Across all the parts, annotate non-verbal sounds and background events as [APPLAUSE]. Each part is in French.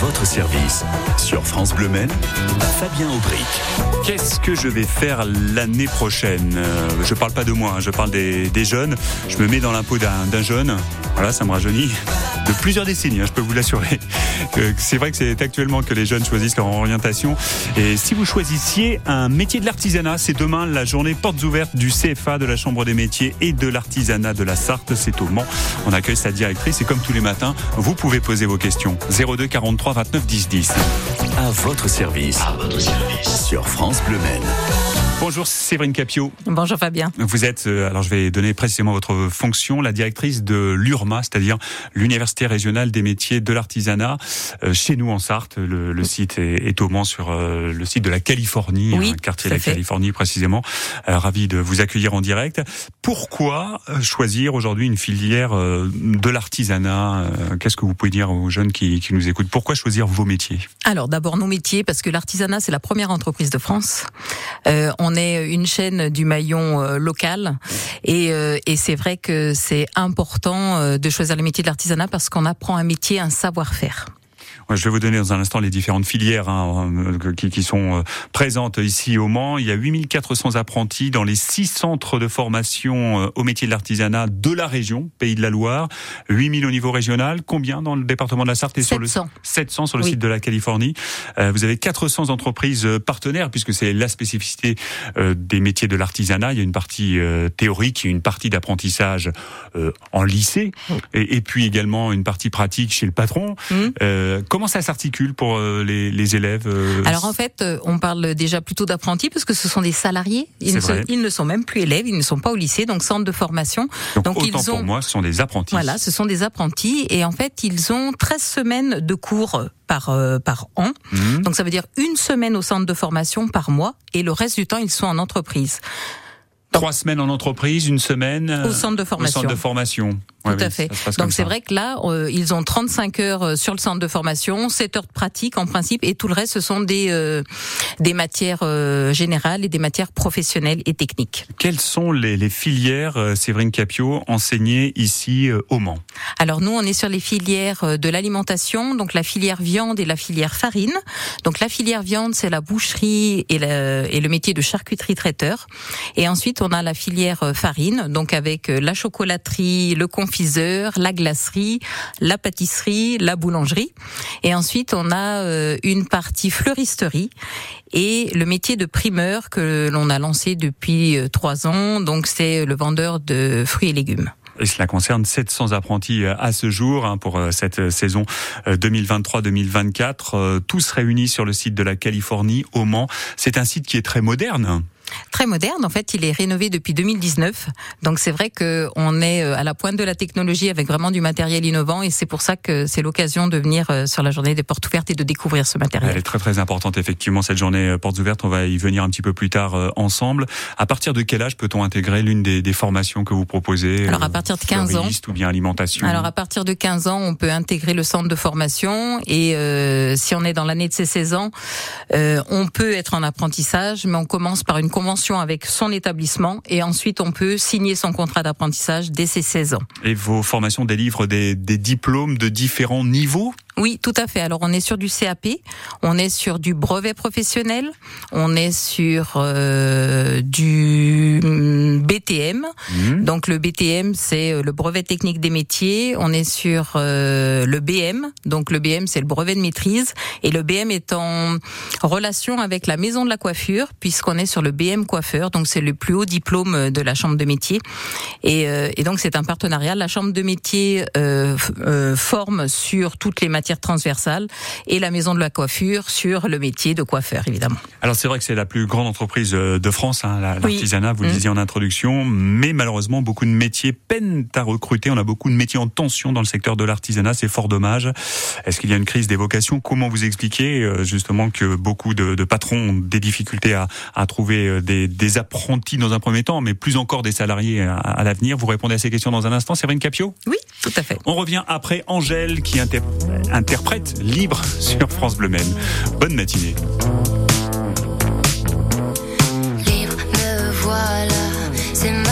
votre service. Sur France Bleu Maine, Fabien Aubric. Qu'est-ce que je vais faire l'année prochaine? Euh, Je parle pas de moi, hein, je parle des, des jeunes. Je me mets dans l'impôt d'un jeune. Voilà, ça me rajeunit de plusieurs décennies, hein, je peux vous l'assurer. [LAUGHS] Euh, C'est vrai que c'est actuellement que les jeunes choisissent leur orientation. Et si vous choisissiez un métier de l'artisanat, c'est demain la journée portes ouvertes du CFA, de la Chambre des métiers et de l'artisanat de la Sarthe. C'est au Mans. On accueille sa directrice et comme tous les matins, vous pouvez poser vos questions. 02 43 29 10 10. À votre service. Sur France Bleu Maine. Bonjour Séverine Capio. Bonjour Fabien. Vous êtes, euh, alors je vais donner précisément votre fonction, la directrice de l'URMA, c'est-à-dire l'Université régionale des métiers de l'artisanat, euh, chez nous en Sarthe. Le, le site est, est au Mans sur euh, le site de la Californie, Oui, hein, quartier de la fait. Californie précisément. Ravi de vous accueillir en direct. Pourquoi choisir aujourd'hui une filière de l'artisanat Qu'est-ce que vous pouvez dire aux jeunes qui, qui nous écoutent? Pourquoi choisir vos métiers? Alors d'abord nos métiers, parce que l'artisanat c'est la première entreprise de France. Euh, on est une chaîne du maillon euh, local et, euh, et c'est vrai que c'est important euh, de choisir le métier de l'artisanat parce qu'on apprend un métier, un savoir-faire. Je vais vous donner dans un instant les différentes filières hein, euh, qui, qui sont euh, présentes ici au Mans. Il y a 8400 apprentis dans les six centres de formation euh, au métier de l'artisanat de la région, Pays de la Loire. 8000 au niveau régional. Combien dans le département de la Sarthe et sur le 700. 700 sur le Oui. site de la Californie. Vous avez 400 entreprises partenaires puisque c'est la spécificité des métiers de l'artisanat. Il y a une partie théorique et une partie d'apprentissage euh, en lycée et, puis également une partie pratique chez le patron. Euh, comment ça s'articule pour euh, les, les élèves euh, Alors en fait, euh, on parle déjà plutôt d'apprentis parce que ce sont des salariés. Ils ne, sont, vrai. ils ne sont même plus élèves, ils ne sont pas au lycée, donc centre de formation. donc, donc, autant ils pour moi, ce sont des apprentis. Voilà, ce sont des apprentis et en fait, ils ont 13 semaines de cours par euh, par an. Mhm. Donc ça veut dire une semaine au centre de formation par mois et le reste du temps, ils sont en entreprise. Trois semaines en entreprise, une semaine Au centre de formation. Au centre de formation. Tout Ouais, à fait. Donc c'est vrai que là, euh, ils ont 35 heures euh, sur le centre de formation, 7 heures de pratique en principe, et tout le reste, ce sont des euh, des matières euh, générales et des matières professionnelles et techniques. Quelles sont les, les filières, euh, Séverine Capio, enseignées ici euh, au Mans? Alors nous, on est sur les filières de l'alimentation, donc la filière viande et la filière farine. Donc la filière viande, c'est la boucherie et, la- et le métier de charcuterie traiteur. Et ensuite, on a la filière farine, donc avec la chocolaterie, le la glacerie, la pâtisserie, la boulangerie. Et ensuite, on a euh, une partie fleuristerie et le métier de primeur que l'on a lancé depuis euh, trois ans. Donc c'est le vendeur de fruits et légumes. Et cela concerne 700 apprentis euh, à ce jour hein, pour cette saison euh, 2023-2024. Euh, Tous réunis sur le site de la Californie au Mans. C'est un site qui est très moderne. Très moderne. En fait, il est rénové depuis 2019. Donc c'est vrai que on est euh, à la pointe de la technologie avec vraiment du matériel innovant et c'est pour ça que c'est l'occasion de venir euh, sur la journée des portes ouvertes et de découvrir ce Elle matériel. est très très importante effectivement cette journée euh, portes ouvertes. On va y venir un petit peu plus tard ensemble. À partir de quel âge peut-on intégrer l'une des, des formations que vous proposez Alors, à partir de 15 ans. ou bien alimentation Alors à partir de 15 ans, on peut intégrer le centre de formation et euh, si on est dans l'année de ses 16 ans, euh, on peut être en apprentissage, mais on commence par une convention avec son établissement et ensuite on peut signer son contrat d'apprentissage dès ses 16 ans. Et vos formations délivrent des, des diplômes de différents niveaux? Oui, tout à fait. Alors on est sur du CAP, on est sur du brevet professionnel, on est sur euh, du BTM. Mhm. Donc le BTM c'est euh, le brevet technique des métiers. On est sur euh, le BM. Donc le BM c'est le brevet de maîtrise et le BM est en relation avec la maison de la coiffure puisqu'on est sur le BM coiffeur. Donc c'est le plus haut diplôme de la chambre de métier et, euh, et donc c'est un partenariat. La chambre de métier euh, euh, forme sur toutes les matières transversales et la maison de la coiffure sur le métier de coiffeur évidemment. Alors c'est vrai que c'est la plus grande entreprise euh, de France, hein, Oui. l'artisanat, vous le Mhm. disiez en introduction, mais malheureusement beaucoup de métiers peinent à recruter. On a beaucoup de métiers en tension dans le secteur de l'artisanat, c'est fort dommage. Est-ce qu'il y a une crise des vocations Comment vous expliquer euh, justement que beaucoup de, de patrons ont des difficultés à, à trouver euh, des, des apprentis dans un premier temps, mais plus encore des salariés à, à l'avenir Vous répondez à ces questions dans un instant, Séverine Capio Oui, tout à fait. On revient après Angèle qui inter- interprète Libre sur France Bleu Maine. Bonne matinée. Libre, me voilà, c'est ma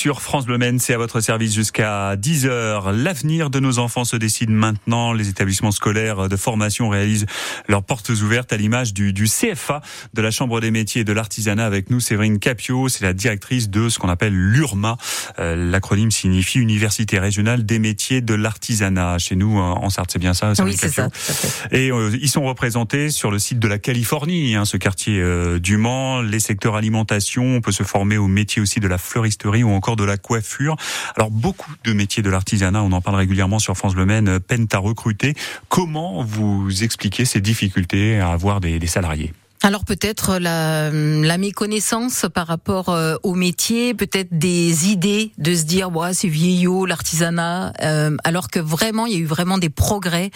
sur France Bleu c'est à votre service jusqu'à 10h. L'avenir de nos enfants se décide maintenant. Les établissements scolaires de formation réalisent leurs portes ouvertes à l'image du, du, CFA de la Chambre des métiers et de l'artisanat. Avec nous, Séverine Capio, c'est la directrice de ce qu'on appelle l'URMA. Euh, L'acronyme signifie Université régionale des métiers de l'artisanat. Chez nous, en Sarthe, c'est bien ça Oui, c'est ça. Et euh, ils sont représentés sur le site de la Californie, hein, ce quartier euh, du Mans, les secteurs alimentation. On peut se former au métier aussi de la fleuristerie ou encore de la coiffure. Alors beaucoup de métiers de l'artisanat, on en parle régulièrement sur France Bleu Maine, peinent à recruter. Comment vous expliquez ces difficultés à avoir des salariés? Alors peut-être la, la, méconnaissance par rapport euh, au métier, peut-être des idées de se dire ouais, c'est vieillot l'artisanat, euh, alors que vraiment il y a eu vraiment des progrès.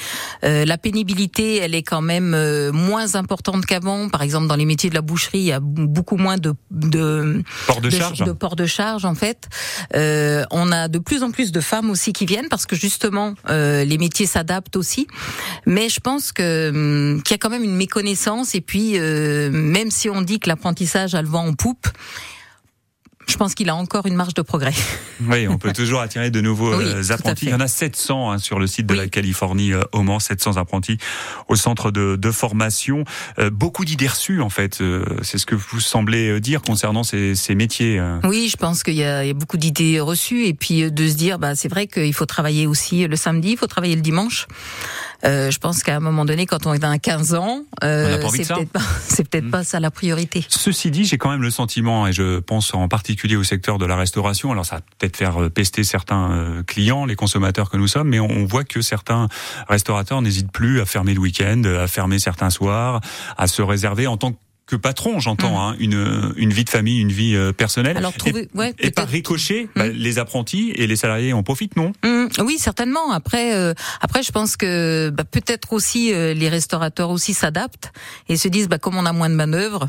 Euh, la pénibilité, elle est quand même euh, moins importante qu'avant. Par exemple dans les métiers de la boucherie, il y a beaucoup moins de de port de, charge, de port de charge en fait. Euh, on a de plus en plus de femmes aussi qui viennent parce que justement les métiers s'adaptent aussi. Mais je pense que hum, qu'il y a quand même une méconnaissance et puis même si on dit que l'apprentissage a le vent en poupe, je pense qu'il a encore une marge de progrès. [LAUGHS] Oui, on peut [LAUGHS] toujours attirer de nouveaux oui, euh, apprentis. Il y en a 700 hein, sur le site de oui. la Californie euh, au Mans, 700 apprentis au centre de, de formation. Euh, beaucoup d'idées reçues en fait. Euh, c'est ce que vous semblez dire concernant ces, ces métiers. Oui, je pense qu'il y, y, a beaucoup d'idées reçues et puis de se dire, bah c'est vrai qu'il faut travailler aussi le samedi, il faut travailler le dimanche. Je pense qu'à un moment donné, quand on est à 15 ans, [LAUGHS] c'est peut-être pas, mmh. pas ça la priorité. Ceci dit, j'ai quand même le sentiment, et je pense en particulier au secteur de la restauration. Alors ça peut-être faire euh, pester certains euh, clients, les consommateurs que nous sommes, mais on voit que certains restaurateurs n'hésitent plus à fermer le week-end, à fermer certains soirs, à se réserver en tant que que patron, j'entends, mmh. hein, une, une vie de famille, une vie euh, personnelle. Alors, trouver, et, ouais, et par ricochet, mmh. bah, les apprentis et les salariés en profitent, non? Mmh, Oui, certainement. Après, euh, après, je pense que bah, peut-être aussi euh, les restaurateurs aussi s'adaptent et se disent, bah, comme on a moins de manœuvres,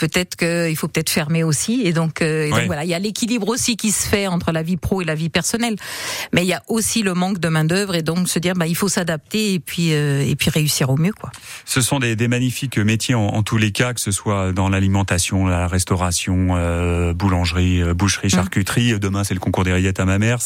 peut-être qu'il faut peut-être fermer aussi. Et donc, euh, et donc ouais. voilà, il y a l'équilibre aussi qui se fait entre la vie pro et la vie personnelle. Mais il y a aussi le manque de main d'œuvre et donc se dire, bah, il faut s'adapter et puis et puis réussir au mieux, quoi. Ce sont des, des magnifiques métiers en, en tous les cas, que ce soit dans l'alimentation, la restauration, euh, boulangerie, euh, boucherie, charcuterie. Mmh. Demain, c'est le concours des rillettes à ma mère,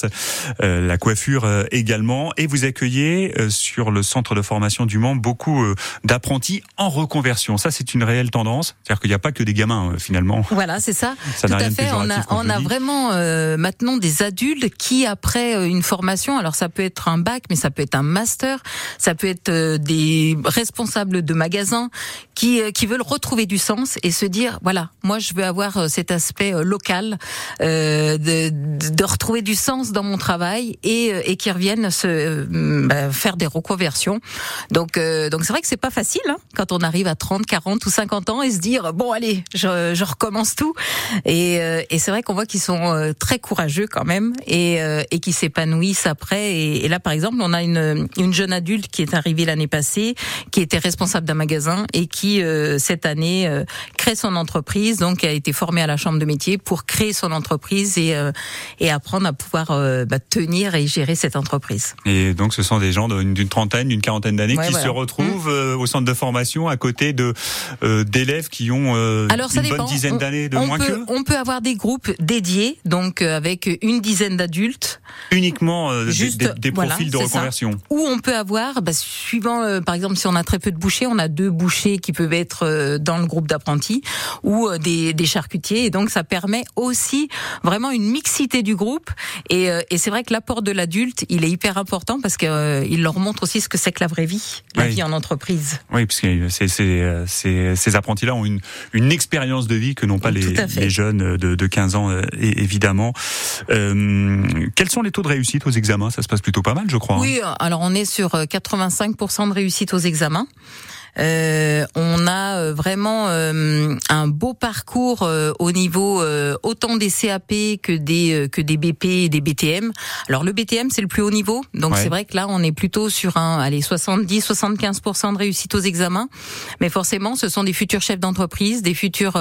euh, la coiffure euh, également. Et vous accueillez sur le centre de formation du Mans beaucoup d'apprentis en reconversion. Ça, c'est une réelle tendance. C'est-à-dire qu'il n'y a pas que des gamins finalement. Voilà, c'est ça. ça Tout à fait. On a, on a vraiment maintenant des adultes qui, après une formation, alors ça peut être un bac, mais ça peut être un master, ça peut être des responsables de magasins qui, qui veulent retrouver du sens et se dire voilà, moi je veux avoir cet aspect local, euh, de, de, retrouver du sens dans mon travail et, et qui reviennent se euh, bah, faire des reconversions. Donc euh, donc c'est vrai que c'est pas facile hein, quand on arrive à 30, 40 ou 50 ans et se dire bon allez, je, je recommence tout. Et, et c'est vrai qu'on voit qu'ils sont très courageux quand même et, et qui s'épanouissent après. Et, et, là par exemple, on a une, une jeune adulte qui est arrivée l'année passée, qui était responsable d'un magasin et qui cette année crée son entreprise, donc a été formée à la chambre de métier pour créer son entreprise et, euh, et apprendre à pouvoir euh, bah, tenir et gérer cette entreprise. Et donc ce sont des gens d'une trentaine, d'une quarantaine d'années ouais, qui voilà. se retrouvent mmh. au centre de formation à côté de d'élèves qui ont Alors, une dépend. bonne dizaine d'années de on moins peut, qu'eux. On peut avoir des groupes dédiés, donc avec une dizaine d'adultes. Uniquement Juste, des, des, profils voilà, de reconversion. Ça. Ou on peut avoir, bah, suivant, par exemple, si on a très peu de bouchers, on a deux bouchers qui peuvent être dans le groupe d'apprentis ou des, des, charcutiers. Et donc, ça permet aussi vraiment une mixité du groupe. Et, et c'est vrai que l'apport de l'adulte, il est hyper important parce qu'il euh, leur montre aussi ce que c'est que la vraie vie, la oui. vie en entreprise. Oui, parce que ces, ces, ces, ces apprentis-là ont une, une expérience de vie que n'ont pas les, les, jeunes de, de 15 ans, euh, évidemment. Euh, quels sont les taux de réussite aux examens? Ça se passe plutôt pas mal, je crois. Oui, hein. alors on est sur 85% de réussite aux examens. Euh, on a vraiment euh, un beau parcours euh, au niveau autant des CAP que des que des BP et des BTM. Alors le BTM c'est le plus haut niveau, donc ouais. c'est vrai que là on est plutôt sur un allez 70 75% de réussite aux examens, mais forcément ce sont des futurs chefs d'entreprise, des futurs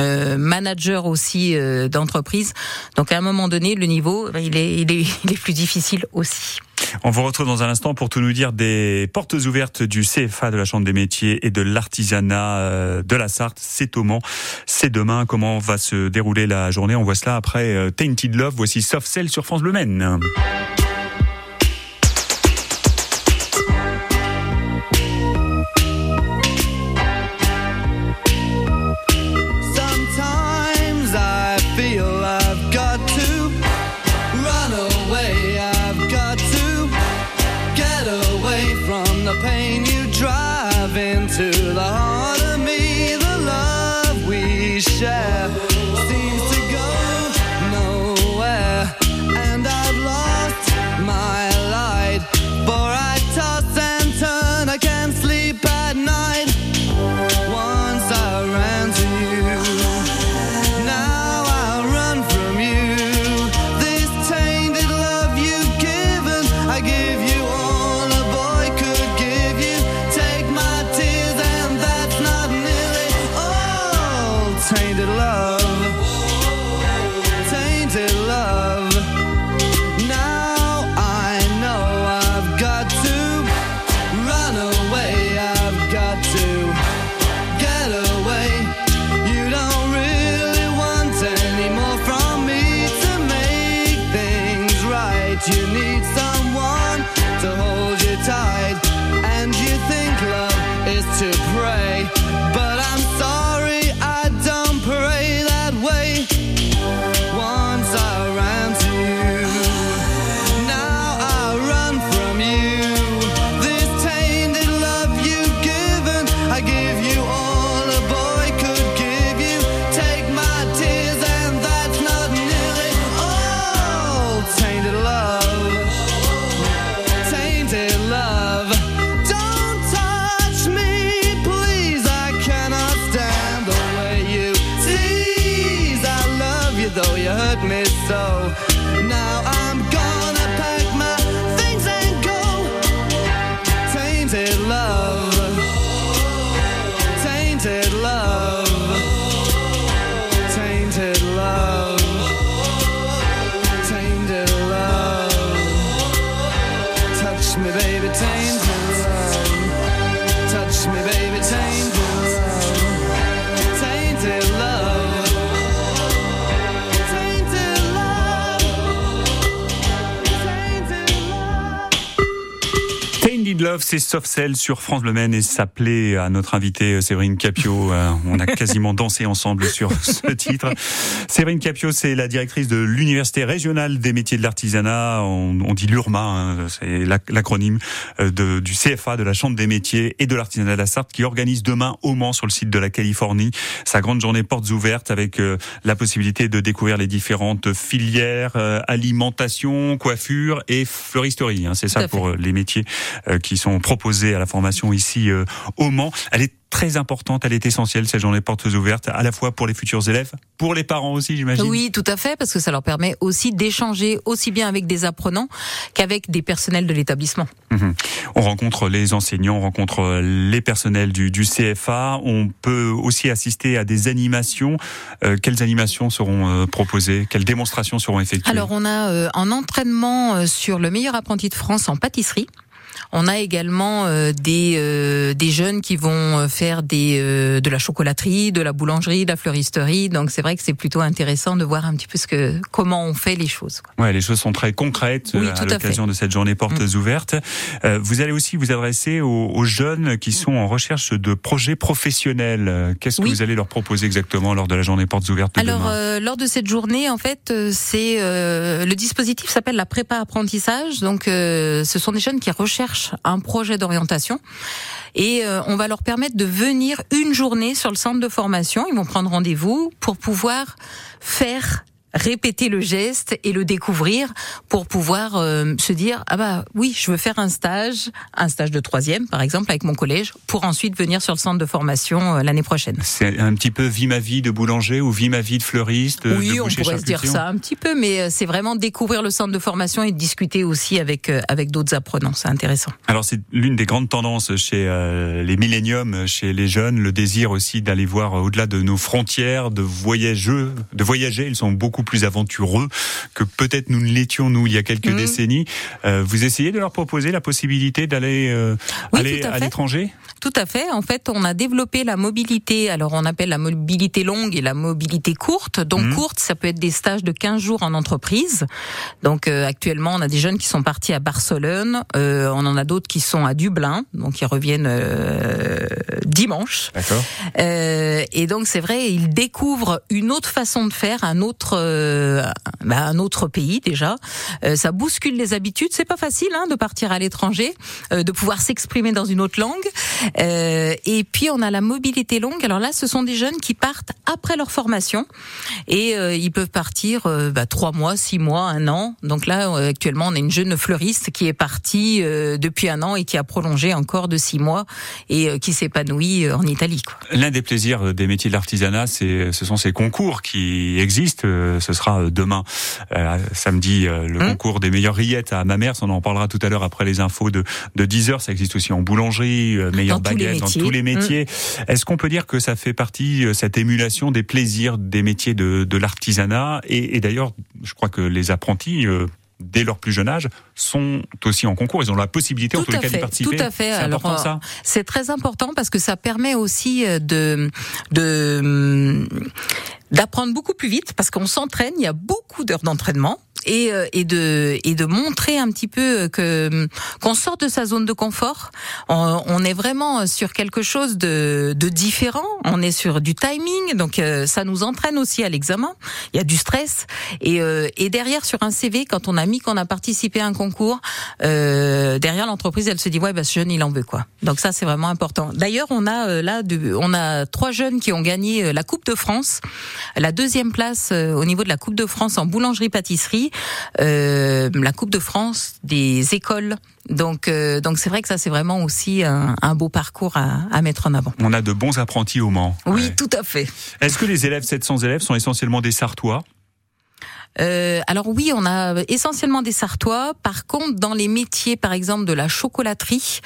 euh, manager aussi euh, d'entreprise. Donc à un moment donné, le niveau, il est, il est, [LAUGHS] il est plus difficile aussi. On vous retrouve dans un instant pour tout nous dire des portes ouvertes du CFA de la Chambre des métiers et de l'artisanat euh, de la Sarthe. C'est au Mans, c'est demain. Comment va se dérouler la journée? On voit cela après Tainted Love. Voici Soft Cell sur France Bleu Maine. Love, c'est Soft Cell sur France Bleu Maine et s'appelait à notre invité euh, Séverine Capio. Euh, On a quasiment dansé ensemble sur [LAUGHS] ce titre. Séverine Capio, c'est la directrice de l'Université régionale des métiers de l'artisanat. On, on dit l'URMA, hein, c'est l'ac- l'acronyme euh, de- du CFA, de la Chambre des métiers et de l'artisanat de la Sarthe, qui organise demain au Mans, sur le site de la Californie, sa grande journée portes ouvertes avec la possibilité de découvrir les différentes filières, alimentation, coiffure et fleuristerie. hein. c'est ça pour les métiers euh, qui sont proposés à la formation ici euh, au Mans. Elle est très importante, elle est essentielle cette journée portes ouvertes, à la fois pour les futurs élèves, pour les parents aussi, j'imagine. Oui, tout à fait, parce que ça leur permet aussi d'échanger aussi bien avec des apprenants qu'avec des personnels de l'établissement. Mhm. On rencontre les enseignants, on rencontre les personnels du, du CFA. On peut aussi assister à des animations. Euh, quelles animations seront euh, proposées? Quelles démonstrations seront effectuées? Alors on a euh, un entraînement sur le meilleur apprenti de France en pâtisserie. On a également euh, des euh, des jeunes qui vont euh, faire des euh, de la chocolaterie, de la boulangerie, de la fleuristerie. Donc c'est vrai que c'est plutôt intéressant de voir un petit peu ce que comment on fait les choses. quoi. Ouais, les choses sont très concrètes Oui, à l'occasion de cette journée portes ouvertes. Euh, vous allez aussi vous adresser aux, aux jeunes qui sont en recherche de projets professionnels. Qu'est-ce Oui. que vous allez leur proposer exactement lors de la journée portes ouvertes de Alors demain? euh, lors de cette journée, en fait, c'est euh, le dispositif s'appelle la prépa apprentissage. Donc euh, ce sont des jeunes qui recherchent un projet d'orientation et euh, on va leur permettre de venir une journée sur le centre de formation. Ils vont prendre rendez-vous pour pouvoir faire répéter le geste et le découvrir pour pouvoir euh, se dire ah bah oui je veux faire un stage un stage de troisième par exemple avec mon collège pour ensuite venir sur le centre de formation euh, l'année prochaine C'est un petit peu vie ma vie de boulanger ou vie ma vie de fleuriste. de oui, on pourrait se dire ça un petit peu, mais euh, c'est vraiment découvrir le centre de formation et discuter aussi avec euh, avec d'autres apprenants. C'est intéressant. Alors c'est l'une des grandes tendances chez euh, les milléniums, chez les jeunes, le désir aussi d'aller voir au-delà de nos frontières, de voyager, de voyager. Ils sont beaucoup beaucoup plus aventureux que peut-être nous ne l'étions nous il y a quelques Mhm. décennies. Euh, vous essayez de leur proposer la possibilité d'aller euh, Oui, aller à l'étranger? Tout à fait. En fait, on a développé la mobilité. Alors, on appelle la mobilité longue et la mobilité courte. Donc, Mhm. courte, ça peut être des stages de 15 jours en entreprise. Donc, euh, actuellement, on a des jeunes qui sont partis à Barcelone. On en a d'autres qui sont à Dublin. Donc, ils reviennent dimanche. D'accord. Et donc, c'est vrai, ils découvrent une autre façon de faire, un autre, bah, un autre pays déjà. Euh, ça bouscule les habitudes. C'est pas facile hein, de partir à l'étranger, euh, de pouvoir s'exprimer dans une autre langue. Euh, et puis on a la mobilité longue. Alors là, ce sont des jeunes qui partent après leur formation et euh, ils peuvent partir euh, bah, trois mois, six mois, un an. Donc là, euh, actuellement, on a une jeune fleuriste qui est partie euh, depuis un an et qui a prolongé encore de six mois et euh, qui s'épanouit euh, en Italie. L'un des plaisirs des métiers de l'artisanat, ce sont ces concours qui existent. Ce sera euh, demain, euh, samedi, euh, le Hum. concours des meilleures rillettes à Mamers. On en parlera tout à l'heure après les infos de, de 10 heures. Ça existe aussi en boulangerie, euh, meilleures Dans tous les baguettes, dans métiers. tous les métiers. Est-ce qu'on peut dire que ça fait partie, euh, cette émulation des plaisirs des métiers de, de l'artisanat? Et, et d'ailleurs, je crois que les apprentis, euh, dès leur plus jeune âge, sont aussi en concours. Ils ont la possibilité, en Tout tous les cas, d'y participer. tout à fait. C'est Alors, important, euh, ça C'est très important parce que ça permet aussi euh, de de hum, d'apprendre beaucoup plus vite parce qu'on s'entraîne. Il y a beaucoup d'heures d'entraînement. Et, euh, et de et de montrer un petit peu que hum, qu'on sort de sa zone de confort. On, on est vraiment sur quelque chose de, de différent. On est sur du timing, donc euh, ça nous entraîne aussi à l'examen. Il y a du stress et, euh, et derrière sur un CV, quand on a mis qu'on a participé à un concours, euh, derrière l'entreprise, elle se dit ouais, bah, ce jeune il en veut quoi. Donc ça c'est vraiment important. D'ailleurs, on a euh, là, de, on a trois jeunes qui ont gagné euh, la Coupe de France, la deuxième place euh, au niveau de la Coupe de France en boulangerie-pâtisserie, euh, la Coupe de France des écoles. Donc euh, donc c'est vrai que ça c'est vraiment aussi un, un beau parcours à, à mettre en avant. On a de bons apprentis au Mans. Oui, Ouais. tout à fait. Est-ce que les élèves 700 élèves sont essentiellement des Sartois? Euh, alors oui, on a essentiellement des Sartois. Par contre, dans les métiers, par exemple, de la chocolaterie,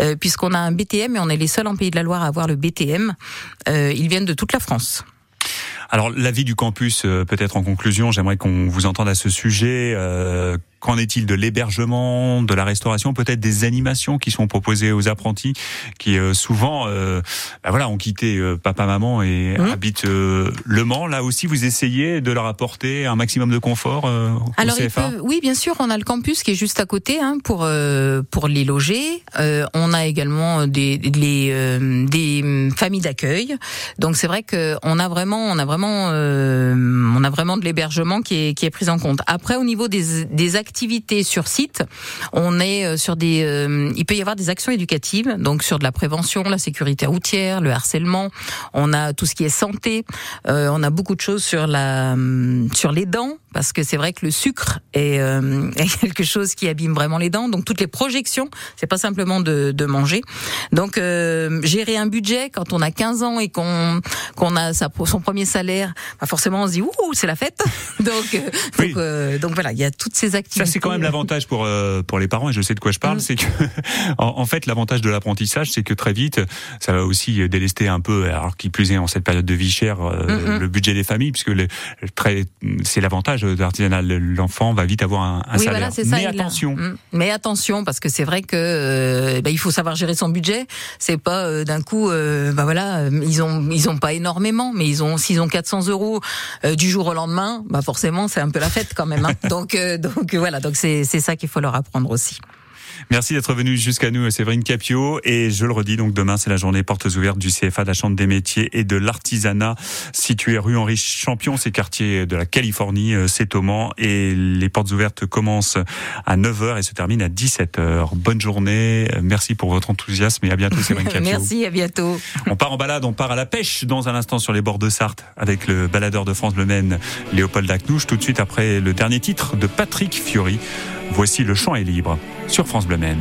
euh, puisqu'on a un BTM et on est les seuls en Pays de la Loire à avoir le BTM, euh, ils viennent de toute la France. Alors, la vie du campus, euh, peut-être en conclusion, j'aimerais qu'on vous entende à ce sujet. Qu'en est-il de l'hébergement, de la restauration, peut-être des animations qui sont proposées aux apprentis qui euh, souvent, euh, bah voilà, ont quitté euh, papa, maman et Mhm. habitent euh, Le Mans. Là aussi, vous essayez de leur apporter un maximum de confort euh, au Alors, ils CFA. oui, bien sûr, on a le campus qui est juste à côté hein, pour euh, pour les loger. Euh, on a également des les, euh, des familles d'accueil. Donc c'est vrai que on a vraiment on a vraiment euh, on a vraiment de l'hébergement qui est qui est pris en compte. Après, au niveau des des activités sur site, on est euh, sur des euh, il peut y avoir des actions éducatives, donc sur de la prévention, la sécurité routière, le harcèlement. On a tout ce qui est santé. Euh, on a beaucoup de choses sur la hum, sur les dents parce que c'est vrai que le sucre est, euh, [LAUGHS] est quelque chose qui abîme vraiment les dents. Donc toutes les projections, c'est pas simplement de, de manger. Donc euh, gérer un budget quand on a 15 ans et qu'on qu'on a sa, son premier salaire, bah forcément on se dit ouh c'est la fête. [LAUGHS] donc euh, Oui. donc, euh, donc voilà, il y a toutes ces activités. Ça, c'est quand même l'avantage pour euh, pour les parents, et je sais de quoi je parle, Mm. c'est que [LAUGHS] en, en fait l'avantage de l'apprentissage, c'est que très vite, ça va aussi délester un peu, alors qui plus est en cette période de vie chère, euh, Mm, mm. le budget des familles, puisque le, très c'est l'avantage de l'artisanat, l'enfant va vite avoir un, un oui, salaire. voilà, c'est ça. Mais a- attention, Mm. Mais attention, parce que c'est vrai que euh, bah, il faut savoir gérer son budget. C'est pas euh, d'un coup, euh, bah voilà, ils ont ils ont pas énormément, mais ils ont s'ils ont 400 euros euh, du jour au lendemain, bah forcément c'est un peu la fête quand même. Hein. [LAUGHS] donc euh, donc voilà, donc c'est c'est ça qu'il faut leur apprendre aussi. Merci d'être venu jusqu'à nous, Séverine Capio. Et je le redis, donc demain, c'est la journée portes ouvertes du CFA de la Chambre des métiers et de l'artisanat, situé rue Henri Champion, c'est quartier de la Californie, euh, c'est. Et les portes ouvertes commencent à 9h et se terminent à 17h. Bonne journée. Merci pour votre enthousiasme et à bientôt, Séverine [LAUGHS] Capio. Merci, à bientôt. On part en balade, on part à la pêche dans un instant sur les bords de Sarthe avec le baladeur de France Bleu Maine, Léopold Acnouche, tout de suite après le dernier titre de Patrick Fiori. Voici Le champ est libre sur France Bleu Maine.